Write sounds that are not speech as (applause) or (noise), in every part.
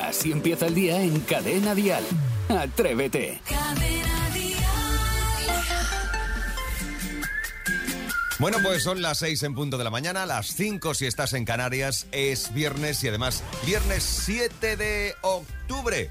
Así empieza el día en Cadena Dial. Atrévete. Bueno, pues son las 6 en punto de la mañana, las 5 si estás en Canarias, es viernes y además viernes 7 de octubre.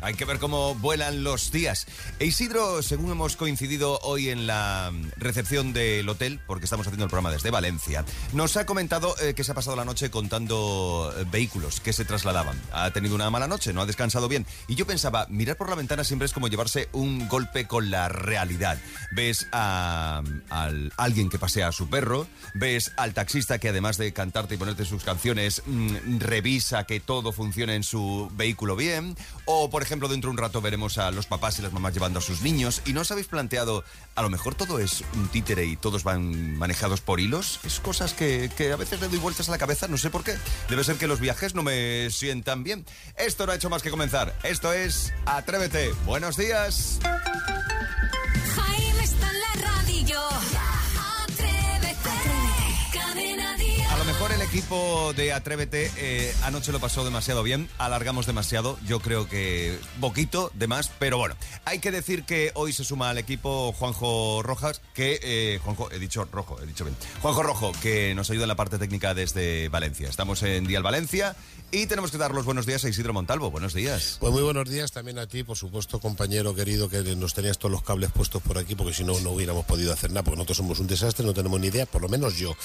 Hay que ver cómo vuelan los días. E Isidro, según hemos coincidido hoy en la recepción del hotel, porque estamos haciendo el programa desde Valencia, nos ha comentado eh, que se ha pasado la noche contando eh, vehículos que se trasladaban. Ha tenido una mala noche, no ha descansado bien. Y yo pensaba, mirar por la ventana siempre es como llevarse un golpe con la realidad. Ves a, al- alguien que pasea a su perro, ves al taxista que además de cantarte y ponerte sus canciones, mm, revisa que todo funcione en su vehículo bien. O, por ejemplo, dentro de un rato veremos a los papás y las mamás llevando a sus niños. ¿Y no os habéis planteado, a lo mejor todo es un títere y todos van manejados por hilos? Es cosas que, que a veces le doy vueltas a la cabeza, no sé por qué. Debe ser que los viajes no me sientan bien. Esto no ha hecho más que comenzar. Esto es Atrévete. Buenos días. Equipo de Atrévete eh, anoche lo pasó demasiado bien, alargamos demasiado, yo creo que poquito de más, pero bueno, hay que decir que hoy se suma al equipo Juanjo Rojas, que, eh, Juanjo, he dicho rojo, he dicho bien, Juanjo Rojo, que nos ayuda en la parte técnica desde Valencia. Estamos en Dial Valencia y tenemos que dar los buenos días a Isidro Montalvo, buenos días. Pues muy buenos días también a ti, por supuesto, compañero querido, que nos tenías todos los cables puestos por aquí, porque si no, no hubiéramos podido hacer nada, porque nosotros somos un desastre, no tenemos ni idea, por lo menos yo.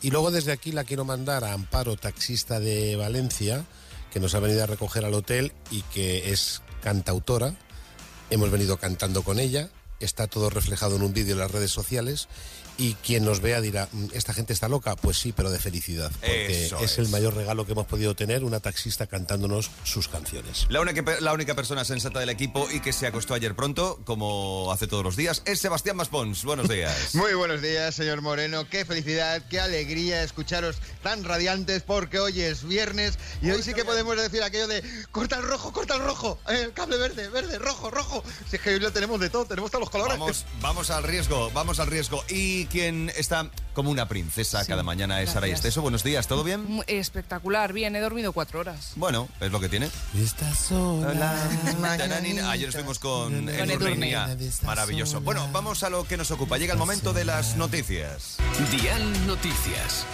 Y luego desde aquí la quiero mandar a Amparo, taxista de Valencia, que nos ha venido a recoger al hotel y que es cantautora. Hemos venido cantando con ella, está todo reflejado en un vídeo en las redes sociales. Y quien nos vea dirá, "Mm, ¿esta gente está loca? Pues sí, pero de felicidad. Porque Eso es el mayor regalo que hemos podido tener, una taxista cantándonos sus canciones. La única, la única persona sensata del equipo y que se acostó ayer pronto, como hace todos los días, es Sebastián Maspons. Buenos días. (laughs) Muy buenos días, señor Moreno. Qué felicidad, qué alegría escucharos tan radiantes porque hoy es viernes y hoy sí que podemos decir aquello de corta el rojo, corta el rojo, eh, el cable verde, verde, rojo, rojo. Si es que hoy lo tenemos de todo, tenemos todos los colores. Vamos, vamos al riesgo, vamos al riesgo. Y quien está como una princesa cada mañana es Sara gracias. Esteso. Buenos días, ¿todo bien? Espectacular, bien, he dormido cuatro horas. Bueno, es lo que tiene. Estás sola. Ayer estuvimos con Con Edurnia. Edurne. Maravilloso. Bueno, vamos a lo que nos ocupa. Llega el momento de las noticias. Dial Noticias.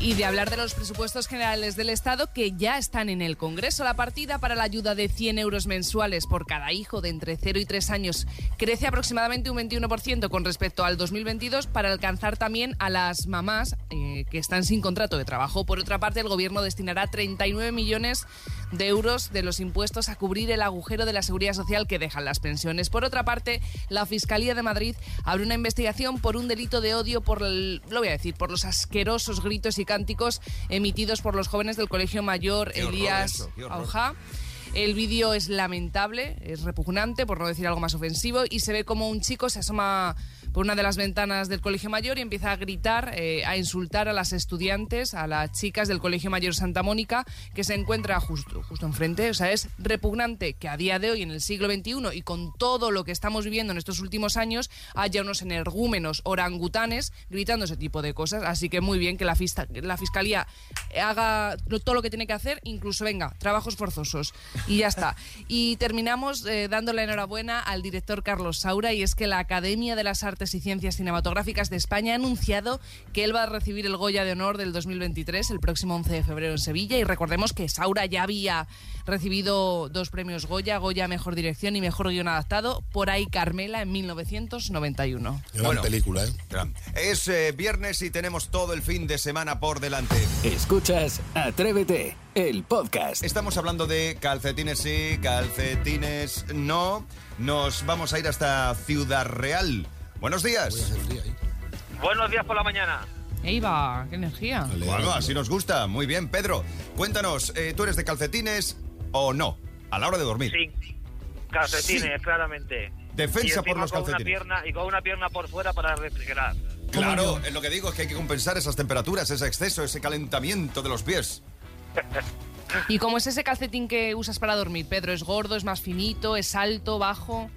Y de hablar de los presupuestos generales del Estado que ya están en el Congreso. La partida para la ayuda de 100 euros mensuales por cada hijo de entre 0 y 3 años crece aproximadamente un 21% con respecto al 2022 para alcanzar también a las mamás eh, que están sin contrato de trabajo. Por otra parte, el Gobierno destinará 39 millones euros de los impuestos a cubrir el agujero de la seguridad social que dejan las pensiones. Por otra parte, la Fiscalía de Madrid abre una investigación por un delito de odio por, el- lo voy a decir, por los asquerosos gritos y cánticos emitidos por los jóvenes del Colegio Mayor Qué Elías. Aujá. El vídeo es lamentable, es repugnante, por no decir algo más ofensivo, y se ve como un chico se asoma por una de las ventanas del Colegio Mayor y empieza a gritar, eh, a insultar a las estudiantes, a las chicas del Colegio Mayor Santa Mónica, que se encuentra justo, justo enfrente. O sea, es repugnante que a día de hoy, en el siglo XXI, y con todo lo que estamos viviendo en estos últimos años, haya unos energúmenos orangutanes gritando ese tipo de cosas. Así que muy bien que la, Fiscalía haga todo lo que tiene que hacer, incluso, venga, trabajos forzosos. Y ya está. Y terminamos eh, dándole enhorabuena al director Carlos Saura, y es que la Academia de las Artes y Ciencias Cinematográficas de España ha anunciado que él va a recibir el Goya de Honor del 2023, el próximo 11 de febrero en Sevilla. Y recordemos que Saura ya había recibido dos premios Goya, Goya Mejor Dirección y Mejor Guión Adaptado, por ahí Carmela en 1991. Gran Bueno. película, ¿eh? Gran. Es eh, viernes y tenemos todo el fin de semana por delante. Escuchas Atrévete, el podcast. Estamos hablando de calcetines sí, calcetines no. Nos vamos a ir hasta Ciudad Real. Buenos días. Buenos días por la mañana. ¡Ey, va! ¡Qué energía! Bueno, así nos gusta. Muy bien, Pedro. Cuéntanos, eh, ¿tú eres de calcetines o no? A la hora de dormir. Sí. Calcetines, Sí. claramente. Defensa Y por los con una calcetines. pierna Y con una pierna por fuera para refrigerar. Claro, es lo que digo, es que hay que compensar esas temperaturas, ese exceso, ese calentamiento de los pies. (laughs) ¿Y cómo es ese calcetín que usas para dormir, Pedro? ¿Es gordo, es más finito, es alto, bajo?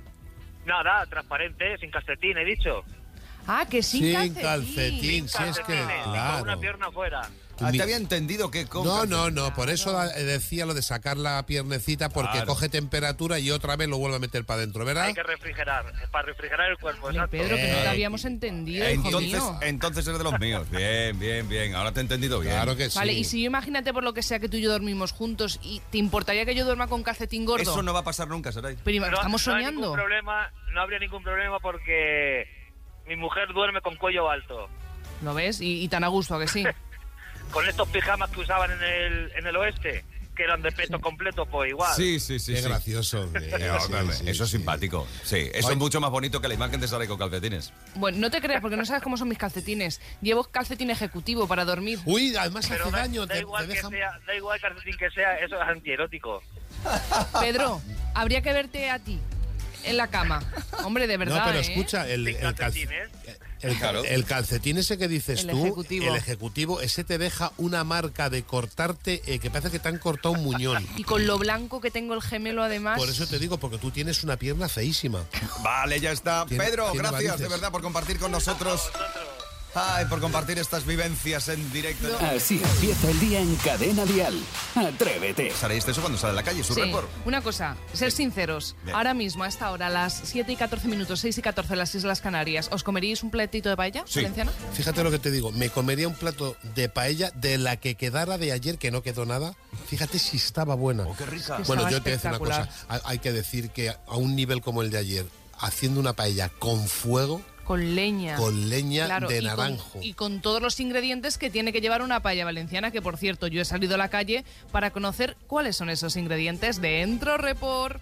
Nada, transparente, sin calcetín, he dicho. Ah, que sin, Sin calcetín, calcetín. sí, es que, Calcetines, y Con una claro. pierna fuera. Ah, te había entendido que No, no, no, por eso decía lo de sacar la piernecita porque Claro. coge temperatura y otra vez lo vuelve a meter para adentro, ¿verdad? Hay que refrigerar, para refrigerar el cuerpo, exacto. Pedro, que no te habíamos entendido, hijo Entonces, mío. entonces eres de los míos. Bien, bien, bien. Ahora te he entendido bien. Claro que sí. Vale, y si yo imagínate por lo que sea que tú y yo dormimos juntos y te importaría que yo duerma con calcetín gordo. Eso no va a pasar nunca, Saray. Pero estamos no soñando. ningún problema, no habría ningún problema porque mi mujer duerme con cuello alto. ¿Lo ves? Y, y tan a gusto, ¿a que sí? (laughs) Con estos pijamas que usaban en el, en el oeste, que eran de peto completo, pues igual. Sí, sí, sí. Qué sí. gracioso. (laughs) hombre. No, Sí, dame, sí, eso es simpático. Sí, eso es mucho más bonito que la imagen de Saray con calcetines. Bueno, no te creas, porque no sabes cómo son mis calcetines. Llevo calcetín ejecutivo para dormir. Uy, además Pero hace da, daño, da te, igual te que sea, da igual el calcetín que sea, eso es antierótico. (laughs) Pedro, habría que verte a ti en la cama. Hombre, de verdad. No, pero ¿eh? escucha, el, el. El, Claro. el calcetín ese que dices El tú, ejecutivo. el ejecutivo, ese te deja una marca de cortarte eh, que parece que te han cortado un muñón. (laughs) Y con lo blanco que tengo el gemelo, además. Por eso te digo, porque tú tienes una pierna feísima. Vale, ya está. Tiene- Pedro, tiene gracias varices. de verdad por compartir con nosotros. Ay, por compartir estas vivencias en directo. Así empieza el día en Cadena Dial. Atrévete. ¿esto eso cuando sale a la calle? ¿Su Sí, report? una cosa, ser sinceros. Bien. Ahora mismo, a esta hora, a las 7 y 14 minutos, 6 y 14 en las Islas Canarias, ¿os comeríais un platito de paella Sí. valenciana? Fíjate lo que te digo, me comería un plato de paella de la que quedara de ayer, que no quedó nada. Fíjate si estaba buena. Oh, qué rica. Que Bueno, estaba yo te voy a decir una cosa. hay que decir que a un nivel como el de ayer, haciendo una paella con fuego, Con leña. Con leña de y con- naranjo. y con todos los ingredientes que tiene que llevar una paella valenciana, que por cierto, yo he salido a la calle para conocer cuáles son esos ingredientes dentro Report.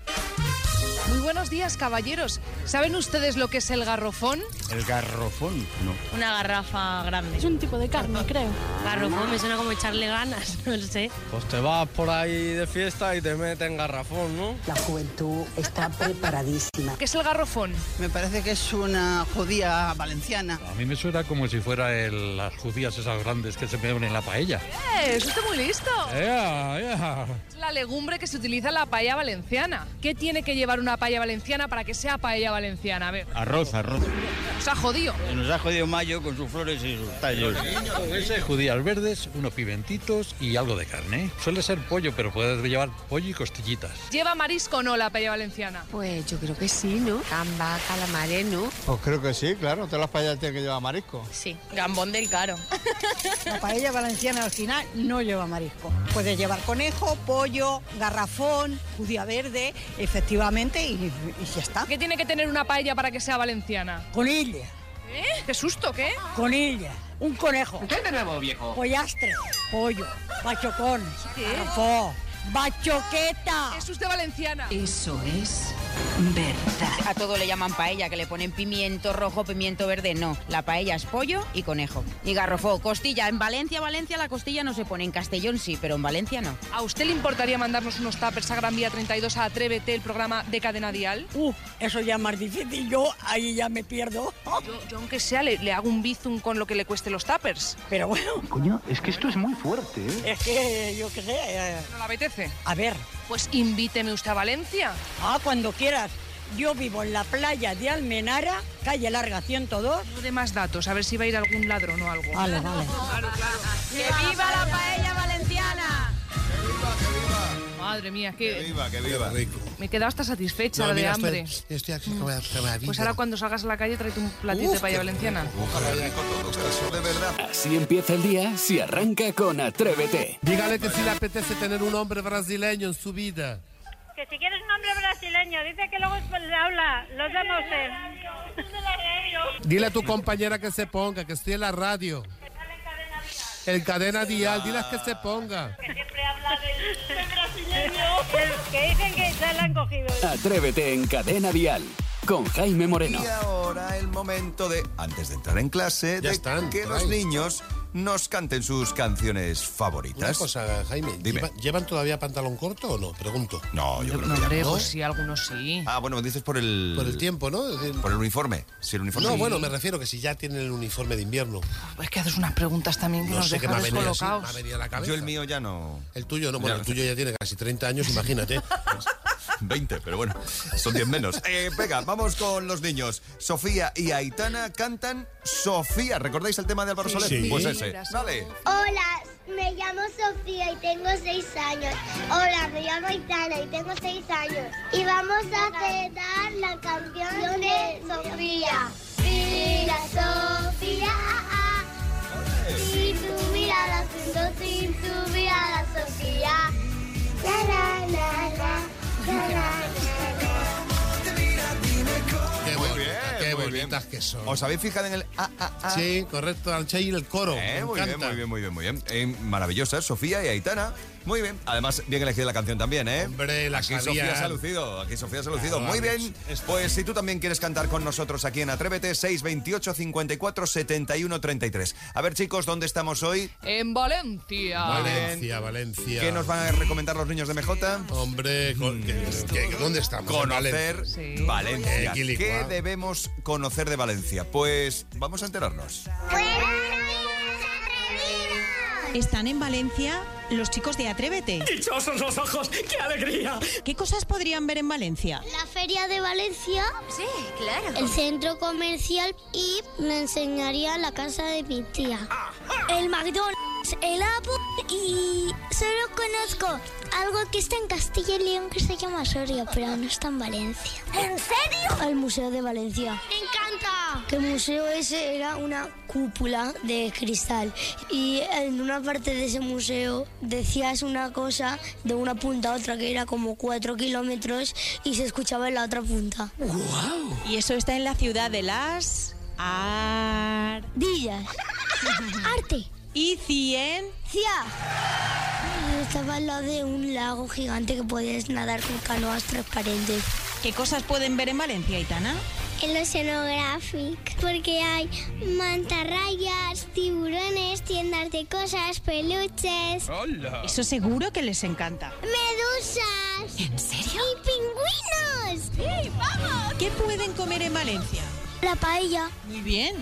Muy buenos días, caballeros. ¿Saben ustedes lo que es el garrofón? El garrofón, no. Una garrafa grande. Es un tipo de carne, creo. Garrafón me suena como echarle ganas, (laughs) no lo sé. Pues te vas por ahí de fiesta y te meten garrafón, ¿no? La juventud está preparadísima. ¿Qué es el garrofón? Me parece que es una judía valenciana. A mí me suena como si fuera el- las judías esas grandes que se ponen en la paella. ¡Eh! ¡Eso está muy listo! ¡Ea, ea! Es la legumbre que se utiliza en la paella valenciana. ¿Qué tiene que llevar una paella valenciana para que sea paella valenciana? A ver, Arroz, arroz. os ha jodido. Nos ha jodido Mayo con sus flores y sus tallos. Ese judías verdes, unos pimentitos y algo de carne. Suele ser pollo, pero puedes llevar pollo y costillitas. ¿Lleva marisco o no la paella valenciana? Pues yo creo que sí, ¿no? Gamba, calamares, ¿no? Pues creo que sí, claro. Todas las paellas tienen que llevar marisco. Sí. Gambón del caro. La paella valenciana al final no lleva marisco. Puede llevar conejo, pollo, garrafón, judía verde, efectivamente, y, y ya está. ¿Qué tiene que tener una paella para que sea valenciana? Conilla, ¿Eh? ¿Qué susto, qué? conilla, un conejo. ¿Qué de nuevo, viejo? Pollastre, pollo, bachocón, garrafón, bachoqueta. Es usted valenciana. Eso es verdad. A todo le llaman paella, que le ponen pimiento rojo, pimiento verde. No, la paella es pollo y conejo. Y garrofó, costilla. En Valencia, Valencia la costilla no se pone. En Castellón sí, pero en Valencia no. ¿A usted le importaría mandarnos unos tuppers a Gran Vía 32 a Atrévete, el programa de Cadena Dial? Uh, eso ya es más difícil. Yo ahí ya me pierdo. Yo, yo aunque sea, le, le hago un bizum con lo que le cueste los tuppers. Pero bueno, Coño, es que esto es muy fuerte, ¿eh? es que yo qué sé. eh, ¿No le apetece? a ver, Pues invíteme usted a Valencia. ah, cuando quieras. Yo vivo en la playa de Almenara, calle Larga 102. No de más datos, a ver si va a ir algún ladrón o algo. Vale, vale. (laughs) ¡Que viva la paella valenciana! Madre mía, Que que viva, que Qué viva. rico. me he quedado hasta satisfecha No, de mira, hambre. Estoy, estoy aquí con la maravilla. Pues ahora cuando salgas a la calle tráete un platito de Uf, paella qué valenciana. Ojalá rico todo de verdad. Así empieza el día si arranca con Atrévete. Dígale que si le apetece tener un hombre brasileño en su vida. Que si quieres un hombre brasileño, dice que luego le habla, los de Dile a tu compañera que se ponga, que estoy en la radio. En cadena dial, diles que se ponga. Siempre habla del, brasileño. que dicen que ya la han cogido. Atrévete en Cadena Dial con Jaime Moreno. Y ahora el momento de, antes de entrar en clase, Ya de están, que los ahí. niños nos canten sus canciones Una favoritas. cosa, Jaime, Dime. ¿lleva- ¿llevan todavía pantalón corto o no? Pregunto. No, yo creo No, que ya hombre, no. pues sí, algunos sí. Ah, bueno, dices por el... Por el tiempo, ¿no? Por el uniforme. Si el uniforme... No, bueno, me refiero que si ya tienen el uniforme de invierno. Es que haces unas preguntas también que No nos sé qué me ha dejan me ha venido a la cabeza. Yo el mío ya no... El tuyo no, bueno, Ya. el tuyo ya tiene casi 30 años, imagínate. (laughs) 20, pero bueno, son 10 menos. Eh, venga, vamos con los niños. Sofía y Aitana cantan Sofía. ¿Recordáis el tema de Álvaro Sí. Soler? Sí. Pues ese. Dale. Hola, Me llamo Sofía y tengo seis años. Hola, me llamo Aitana y tengo seis años. Y vamos a cantar la canción de Sofía. Mira, Sofía. ah, ah. Sin tu mirada, sin tu mirada, Sofía. La, la, la, la. Qué Muy bonita, bien, qué muy bonitas que son. ¿Os habéis fijado en el ah, ah, ah? Sí, correcto, Alcha y el coro. Eh, me muy bien, muy bien, muy bien, muy bien. Eh, maravillosa, Sofía y Aitana. Muy bien. Además, bien elegida la canción también, ¿eh? Hombre, la Aquí. Sofía se ha lucido. Aquí Sofía se ha lucido. Claro, muy bien. Pues si tú también quieres cantar con nosotros aquí en Atrévete, 628 54 71 33. A ver, chicos, ¿dónde estamos hoy? En Valencia. Valencia, Valencia. ¿Qué nos van a recomendar los niños de MJ? Hombre, con- que- ¿dónde estamos? En Conocer Valencia. Sí. Valencia. Eh. ¿Qué debemos conocer de Valencia? Pues vamos a enterarnos. Están en Valencia los chicos de Atrévete. ¡Dichosos los ojos! ¡Qué alegría! ¿Qué cosas podrían ver en Valencia? La feria de Valencia. Sí, claro. El centro comercial y me enseñaría la casa de mi tía. El McDonald's, el Apple y solo conozco algo que está en Castilla y León que se llama Soria, pero no está en Valencia. ¿En serio? Al Museo de Valencia. ¡Me encanta! Que el museo ese era una cúpula de cristal y en una parte de ese museo decías una cosa de una punta a otra que era como cuatro kilómetros y se escuchaba en la otra punta. Y eso está en la ciudad de las... Ar... Villas. Arte. Y ciencia. Estaba al lado de un lago gigante que podías nadar con canoas transparentes. ¿Qué cosas pueden ver en Valencia, Aitana? El Oceanographic, porque hay mantarrayas, tiburones, tiendas de cosas, peluches, Eso seguro que les encanta. medusas. ¿En serio? ¡Y pingüinos! ¡Sí, vamos! ¿Qué pueden comer en Valencia? La paella, Muy bien.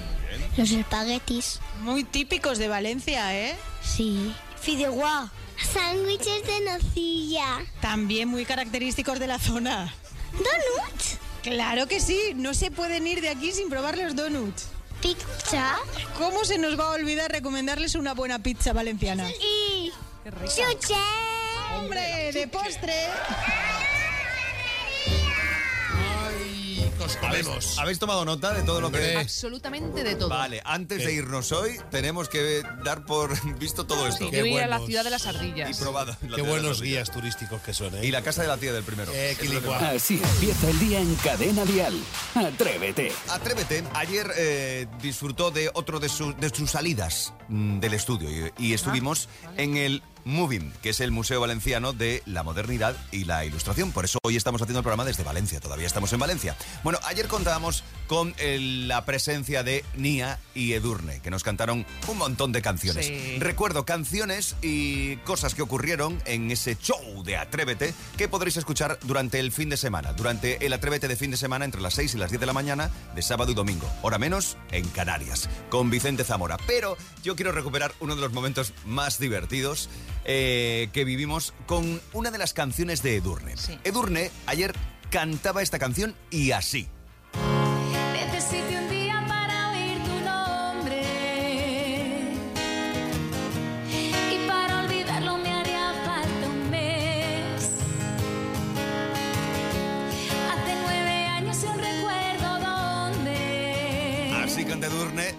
Los espaguetis. Muy típicos de Valencia, ¿eh? Sí. Fideuá. Sándwiches de nocilla. También muy característicos de la zona. Donuts. Claro que sí, no se pueden ir de aquí sin probar los donuts. Pizza. ¿Cómo se nos va a olvidar recomendarles una buena pizza valenciana? Y chuche. ¡Hombre, de postre! Comemos. ¿Habéis tomado nota de todo lo que... Absolutamente de todo. Vale, antes de irnos hoy, tenemos que dar por (laughs) visto todo esto. Sí, Qué yo iría a la buenos. ciudad de las Y ardillas. probado. la Qué ciudad de buenos las guías turísticos que son, ¿eh? Y la casa de la tía del primero. Eh, Eso es lo que Quilicua. más. Así empieza el día en Cadena Dial. Atrévete. Atrévete, ayer eh, disfrutó de otro de, sus- de sus salidas mm, del estudio y, y estuvimos en el Moving, que es el Museo Valenciano de la Modernidad y la Ilustración. Por eso hoy estamos haciendo el programa desde Valencia, todavía estamos en Valencia. Bueno, ayer contábamos con la presencia de Nia y Edurne, que nos cantaron un montón de canciones. Sí. Recuerdo canciones y cosas que ocurrieron en ese show de Atrévete que podréis escuchar durante el fin de semana, durante el Atrévete de fin de semana entre las 6 y las 10 de la mañana de sábado y domingo, hora menos en Canarias, con Vicente Zamora. Pero yo quiero recuperar uno de los momentos más divertidos eh, que vivimos con una de las canciones de Edurne. Sí. Edurne ayer cantaba esta canción y así.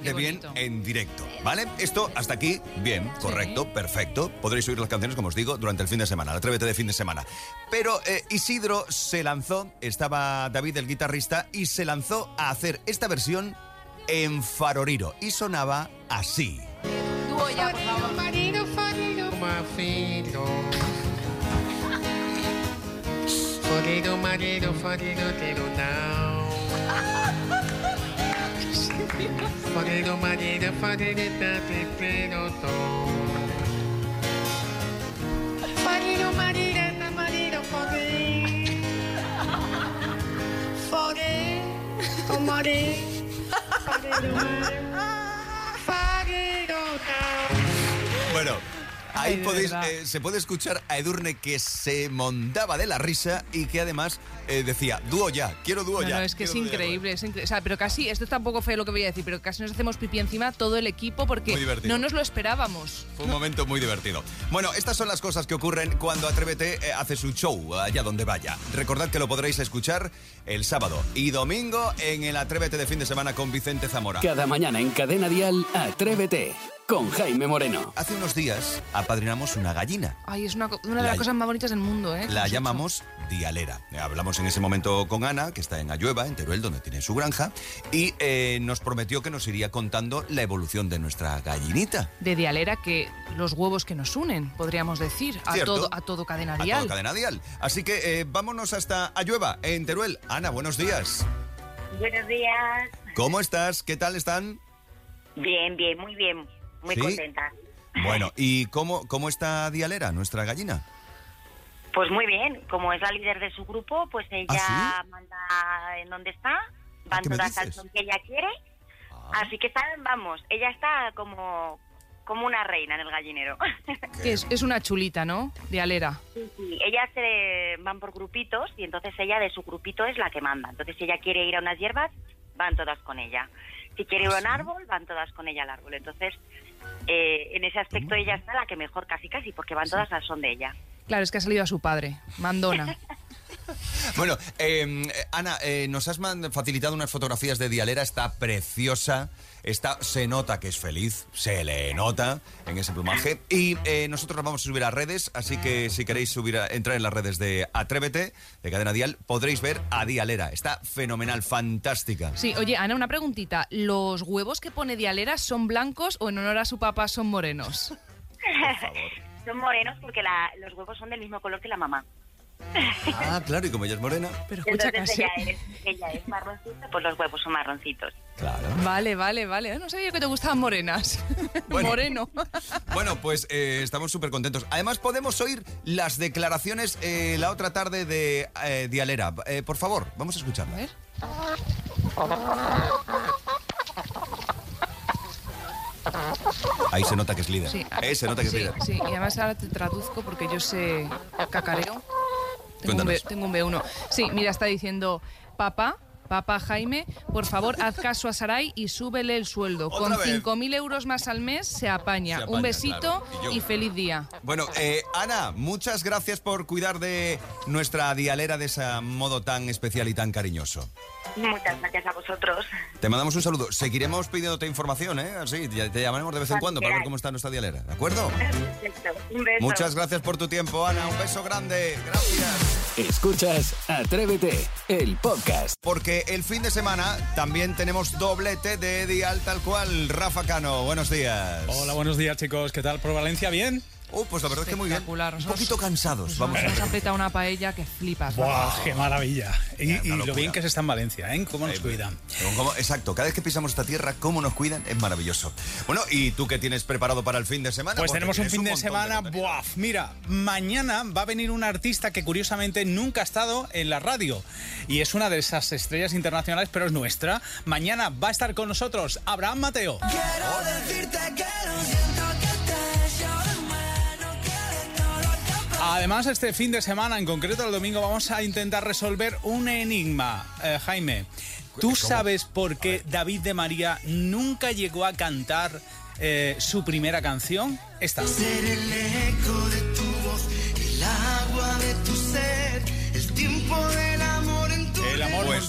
De bien en directo, ¿vale? Esto hasta aquí, bien, correcto, perfecto. Podréis oír las canciones, como os digo, durante el fin de semana, el Atrévete de fin de semana. Pero eh, Isidro se lanzó, estaba David el guitarrista, y se lanzó a hacer esta versión en Faroriro. Y sonaba así. Ya, por favor. (laughs) Forget, oh, Marty, forget the Ahí podéis, eh, se puede escuchar a Edurne que se montaba de la risa y que además eh, decía, dúo ya, quiero dúo No, ya. no, es que es quiero dúo ya". increíble, es incre- O sea, pero casi, esto tampoco fue lo que voy a decir, pero casi nos hacemos pipí encima todo el equipo porque Muy divertido. no nos lo esperábamos. Fue un momento muy divertido. Bueno, estas son las cosas que ocurren cuando Atrévete eh, hace su show, allá donde vaya. Recordad que lo podréis escuchar el sábado y domingo en el Atrévete de fin de semana con Vicente Zamora. Cada mañana en Cadena Dial, Atrévete con Jaime Moreno. Hace unos días apadrinamos una gallina. Ay, es una, co- una de La- las cosas más bonitas del mundo, ¿eh? La llamamos Dialera. Hablamos en ese momento con Ana, que está en Ayueva, en Teruel, donde tiene su granja, y eh, nos prometió que nos iría contando la evolución de nuestra gallinita. De dialera que los huevos que nos unen, podríamos decir, a Cierto. todo, a todo cadena A todo cadena dial. Así que eh, vámonos hasta Ayueva, en Teruel. Ana, buenos días. Buenos días. ¿Cómo estás? ¿Qué tal están? Bien, bien, muy bien. Muy ¿Sí? contenta. Bueno, (laughs) ¿y cómo, cómo está Dialera, nuestra gallina? Pues muy bien. Como es la líder de su grupo, pues ella manda en donde está. Van ¿Ah, me todas? Ah. son que ella quiere. Así que vamos, ella está como, como una reina en el gallinero. (laughs) Que es, es una chulita, ¿no? Dialera. Sí, sí. Ellas se van por grupitos y entonces ella de su grupito es la que manda. Entonces si ella quiere ir a unas hierbas, van todas con ella. Si quiere ir a un árbol, van todas con ella al árbol. Entonces, eh, en ese aspecto ella está la que mejor casi casi, porque van todas al son de ella. Claro, es que ha salido a su padre, Mandona. (laughs) Bueno, eh, Ana, eh, nos has man- facilitado unas fotografías de Dialera, está preciosa, está, se nota que es feliz, se le nota en ese plumaje. Y eh, nosotros las vamos a subir a redes, así que si queréis subir a- entrar en las redes de Atrévete, de Cadena Dial, podréis ver a Dialera. Está fenomenal, fantástica. Sí, oye, Ana, una preguntita. ¿Los huevos que pone Dialera son blancos o en honor a su papá son morenos? (laughs) Son morenos porque la- los huevos son del mismo color que la mamá. Ah, claro, y como ella es morena. Pero Entonces escucha casi. ella es, ella es marroncita, pues los huevos son marroncitos. Claro. Vale, vale, vale. No sabía que te gustaban morenas. (laughs) Moreno. Bueno, pues eh, estamos súper contentos. Además, podemos oír las declaraciones eh, la otra tarde de eh, Dialera. Eh, por favor, vamos a escucharla. Ahí se nota que es líder. Sí, Eh, se nota que es sí, líder. sí, y además ahora te traduzco porque yo sé cacareo. Tengo un, B, Cuéntanos. tengo un B1. Sí, mira, está diciendo, papá, papá Jaime, por favor, haz caso a Sarai y súbele el sueldo. Con vez. 5.000 euros más al mes se apaña. Se apaña, un besito claro. Y yo- y feliz día. Bueno, eh, Ana, muchas gracias por cuidar de nuestra dialera de ese modo tan especial y tan cariñoso. Muchas gracias a vosotros. Te mandamos un saludo. Seguiremos pidiéndote información, ¿eh? Así, te llamaremos de vez en Cuando para ver cómo está nuestra dialera, ¿de acuerdo? Perfecto. Un beso. Muchas gracias por tu tiempo, Ana. Un beso grande. Gracias. Escuchas Atrévete, el podcast. Porque el fin de semana también tenemos doblete de Dial tal cual. Rafa Cano, buenos días. Hola, buenos días chicos. ¿Qué tal por Valencia? ¿Bien? Uh, pues la verdad es que muy bien. Un poquito cansados, vamos. Nos ha petado una paella que flipas. ¡Buah, qué maravilla! Y, lo bien que se está en Valencia, ¿eh? ¿Cómo nos Eh, cuidan? Pero como- exacto, cada vez que pisamos esta tierra, cómo nos cuidan, es maravilloso. Bueno, ¿y tú qué tienes preparado para el fin de semana? Pues Porque tenemos un fin de semana, contenido. ¡buah! Mira, mañana va a venir un artista que curiosamente nunca ha estado en la radio. Y es una de esas estrellas internacionales, pero es nuestra. Mañana va a estar con nosotros Abraham Mateo. Además, este fin de semana, en concreto el domingo, vamos a intentar resolver un enigma. Eh, Jaime, ¿tú sabes por qué David de María nunca llegó a cantar eh, su primera canción? Esta. Ser el eco de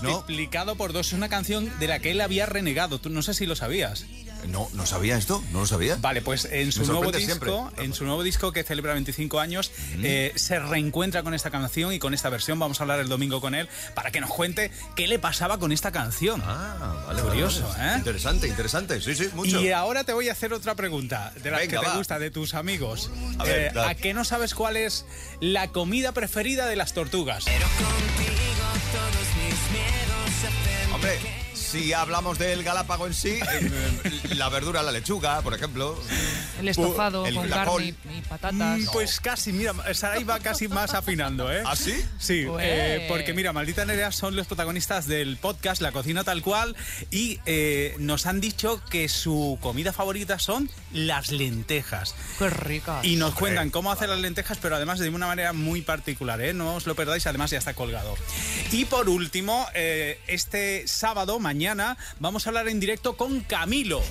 No. multiplicado por dos es una canción de la que él había renegado. Tú no sé si lo sabías. No, no sabía esto, no lo sabía. Vale, pues en su nuevo disco, siempre. en su nuevo disco que celebra 25 años, eh, se reencuentra con esta canción y con esta versión. Vamos a hablar el domingo con él para que nos cuente qué le pasaba con esta canción. Ah, vale, Curioso, vale. ¿eh? Interesante, interesante. Sí, sí, mucho. Y ahora te voy a hacer otra pregunta de las Venga, que te va. gusta de tus amigos. A ver, Eh. ¿A qué no sabes cuál es la comida preferida de las tortugas? Hombre, si hablamos del galápago en sí, eh, la verdura, la lechuga, por ejemplo. El estofado El- con la carne col. y, y patatas. Mm, Pues casi, mira, Saray va casi más afinando, ¿eh? ¿Ah, sí? Sí, Pues. eh, porque mira, Maldita Nerea son los protagonistas del podcast La Cocina Tal Cual y eh, nos han dicho que su comida favorita son las lentejas. Qué ricas. Y nos cuentan cómo hacer las lentejas, pero además de una manera muy particular, ¿eh? No os lo perdáis, además ya está colgado. Y por último, eh, este sábado, mañana, vamos a hablar en directo con Camilo.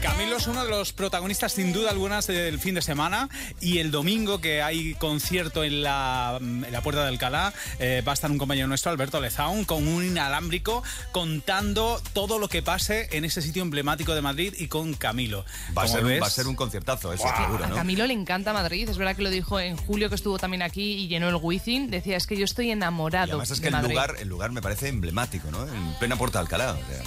Camilo es uno de los protagonistas sin duda algunas del fin de semana y el domingo que hay concierto en la, en la Puerta de Alcalá eh, va a estar un compañero nuestro, Alberto Lezaun, con un inalámbrico contando todo lo que pase en ese sitio emblemático de Madrid y con Camilo. Va a, ser un, ves- va a ser un conciertazo, eso Guau. seguro, A ¿no? Camilo le encanta Madrid, es verdad que lo dijo en julio que estuvo también aquí y llenó el Wizzing. Decía, es que yo estoy enamorado Y además es de que el Madrid. lugar, el lugar me parece emblemático, ¿no? En plena Puerta de Alcalá. o sea.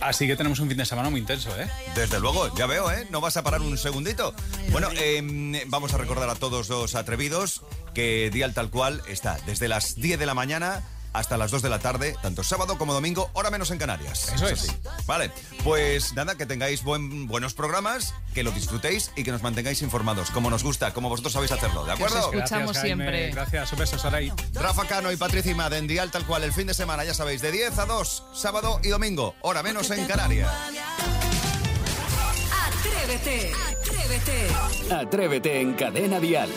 Así que tenemos un fin de semana muy intenso, ¿eh? Desde luego, ya veo, ¿eh? No vas a parar un segundito. Bueno, eh, vamos a recordar a todos los atrevidos que Dial Tal Cual está desde las 10 de la mañana hasta las 2 de la tarde, tanto sábado como domingo, hora menos en Canarias. Eso es. sí. Vale, pues nada, que tengáis buen- buenos programas, que lo disfrutéis y que nos mantengáis informados, como nos gusta, como vosotros sabéis hacerlo, ¿de acuerdo? escuchamos Gracias, Jaime. siempre. Gracias, un beso, Saray. Rafa Cano y Patricia Imad en Dial Tal Cual el fin de semana, ya sabéis, de 10 a 2, sábado y domingo, hora menos en Canarias. Atrévete, atrévete. Atrévete en Cadena Dial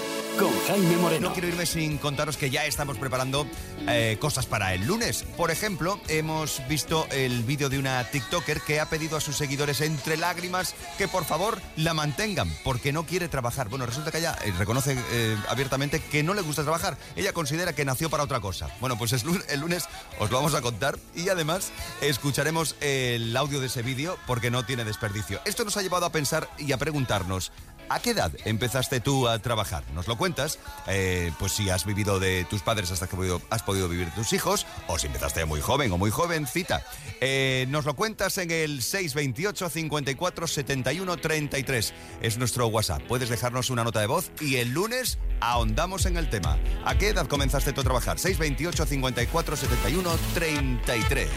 No quiero irme sin contaros que ya estamos preparando eh, cosas para el lunes. Por ejemplo, hemos visto el vídeo de una TikToker que ha pedido a sus seguidores entre lágrimas que por favor la mantengan porque no quiere trabajar. Bueno, resulta que ella eh, reconoce eh, abiertamente que no le gusta trabajar. Ella considera que nació para otra cosa. Bueno, pues es el lunes os lo vamos a contar y además escucharemos el audio de ese vídeo porque no tiene desperdicio. Esto nos ha llevado a pensar y a preguntarnos. ¿A qué edad empezaste tú a trabajar? Nos lo cuentas, eh, pues si has vivido de tus padres hasta que has podido vivir de tus hijos, o si empezaste muy joven o muy jovencita. Eh, nos lo cuentas en el 628 54 71 33. Es nuestro WhatsApp. Puedes dejarnos una nota de voz y el lunes ahondamos en el tema. ¿A qué edad comenzaste tú a trabajar? 628 54 71 33.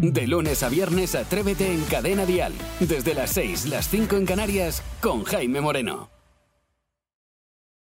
De lunes a viernes, atrévete en Cadena Dial. Desde las 6, las 5 en Canarias, con Jaime Moreno.